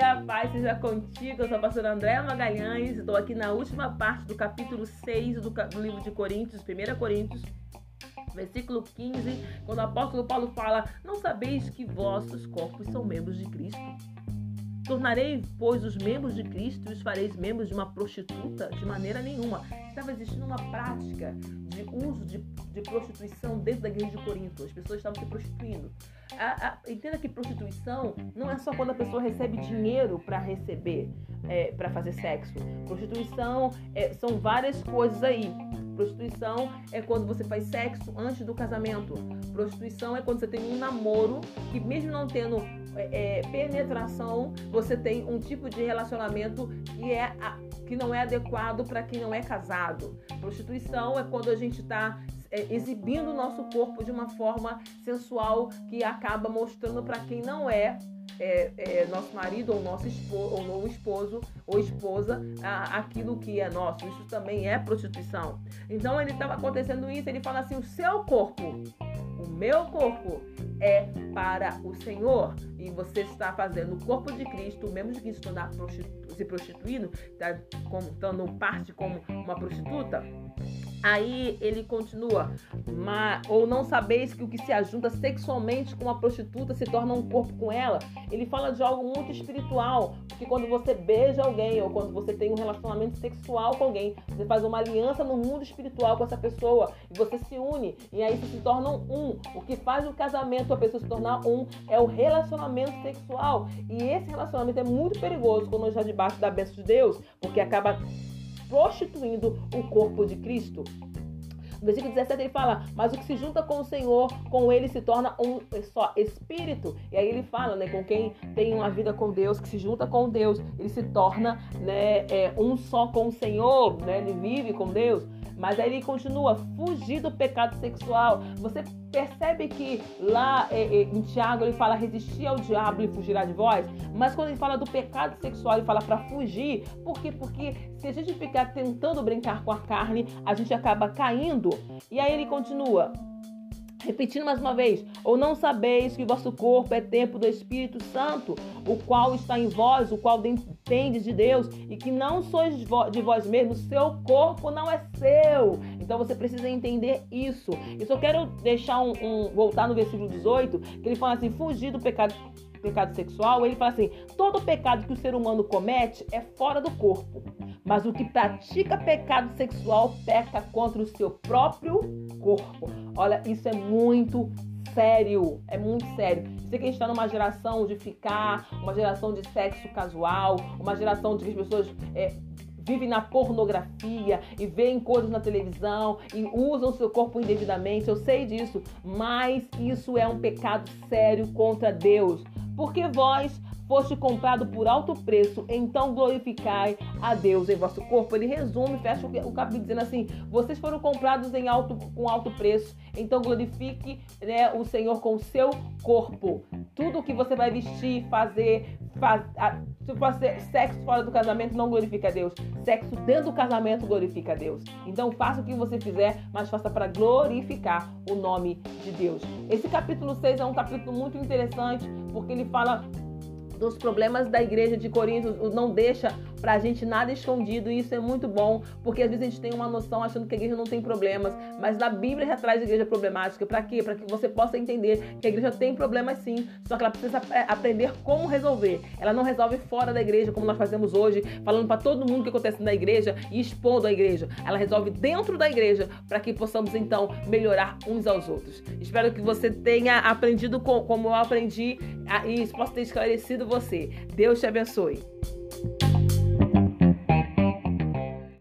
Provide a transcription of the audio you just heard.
a paz seja contigo. Eu sou a pastora Andréa Magalhães. Estou aqui na última parte do capítulo 6 do, do livro de Coríntios, 1 Coríntios, versículo 15, quando o apóstolo Paulo fala: Não sabeis que vossos corpos são membros de Cristo? Tornarei, pois, os membros de Cristo e os fareis membros de uma prostituta? De maneira nenhuma. Estava existindo uma prática de uso de, de prostituição dentro da igreja de Corinto. As pessoas estavam se prostituindo. A, a, entenda que prostituição não é só quando a pessoa recebe dinheiro para receber, é, para fazer sexo. Prostituição é, são várias coisas aí. Prostituição é quando você faz sexo antes do casamento. Prostituição é quando você tem um namoro que, mesmo não tendo é, é, penetração, você tem um tipo de relacionamento que, é, que não é adequado para quem não é casado. Prostituição é quando a gente está é, exibindo o nosso corpo de uma forma sensual que acaba mostrando para quem não é é, é, nosso marido ou nosso esposo, ou novo esposo ou esposa a, aquilo que é nosso. Isso também é prostituição. Então ele estava acontecendo isso. Ele fala assim: o seu corpo, o meu corpo é para o Senhor e você está fazendo o corpo de Cristo, mesmo de Cristo está se prostituindo, está contando parte como uma prostituta. Aí ele continua, ou não sabeis que o que se ajunta sexualmente com uma prostituta se torna um corpo com ela. Ele fala de algo muito espiritual, porque quando você beija alguém ou quando você tem um relacionamento sexual com alguém, você faz uma aliança no mundo espiritual com essa pessoa e você se une e aí se tornam um. O que faz o casamento a pessoa se tornar um é o relacionamento sexual e esse relacionamento é muito perigoso quando já debaixo da bênção de Deus, porque acaba prostituindo o corpo de Cristo. No versículo 17 ele fala: Mas o que se junta com o Senhor, com ele se torna um só espírito. E aí ele fala, né? Com quem tem uma vida com Deus, que se junta com Deus, ele se torna né, é, um só com o Senhor, né? Ele vive com Deus. Mas aí ele continua, fugir do pecado sexual. Você percebe que lá é, é, em Tiago ele fala resistir ao diabo e fugirá de vós. Mas quando ele fala do pecado sexual, ele fala para fugir. Por quê? Porque se a gente ficar tentando brincar com a carne, a gente acaba caindo. E aí ele continua. Repetindo mais uma vez, ou não sabeis que vosso corpo é templo do Espírito Santo, o qual está em vós, o qual depende de Deus, e que não sois de vós mesmos, seu corpo não é seu. Então você precisa entender isso. Eu só quero deixar um, um voltar no versículo 18, que ele fala assim: fugir do pecado pecado sexual, ele fala assim: todo pecado que o ser humano comete é fora do corpo. Mas o que pratica pecado sexual peca contra o seu próprio corpo. Olha, isso é muito sério, é muito sério. Sei que a gente está numa geração de ficar, uma geração de sexo casual, uma geração de que as pessoas é, vivem na pornografia e veem coisas na televisão e usam seu corpo indevidamente. Eu sei disso, mas isso é um pecado sério contra Deus. Porque vós foste comprado por alto preço, então glorificai a Deus em vosso corpo. Ele resume, fecha o capítulo dizendo assim: vocês foram comprados em alto, com alto preço, então glorifique né, o Senhor com o seu corpo. Tudo que você vai vestir, fazer, faz, a, se for sexo fora do casamento, não glorifica a Deus. Sexo dentro do casamento glorifica a Deus. Então faça o que você fizer, mas faça para glorificar o nome de Deus. Esse capítulo 6 é um capítulo muito interessante, porque ele fala dos problemas da igreja de Corinto, não deixa pra gente nada escondido e isso é muito bom, porque às vezes a gente tem uma noção achando que a igreja não tem problemas, mas na Bíblia já traz igreja problemática. Para quê? Para que você possa entender que a igreja tem problemas sim, só que ela precisa aprender como resolver. Ela não resolve fora da igreja, como nós fazemos hoje, falando para todo mundo o que acontece na igreja e expondo a igreja. Ela resolve dentro da igreja para que possamos então melhorar uns aos outros. Espero que você tenha aprendido como eu aprendi e isso possa ter esclarecido você. Deus te abençoe.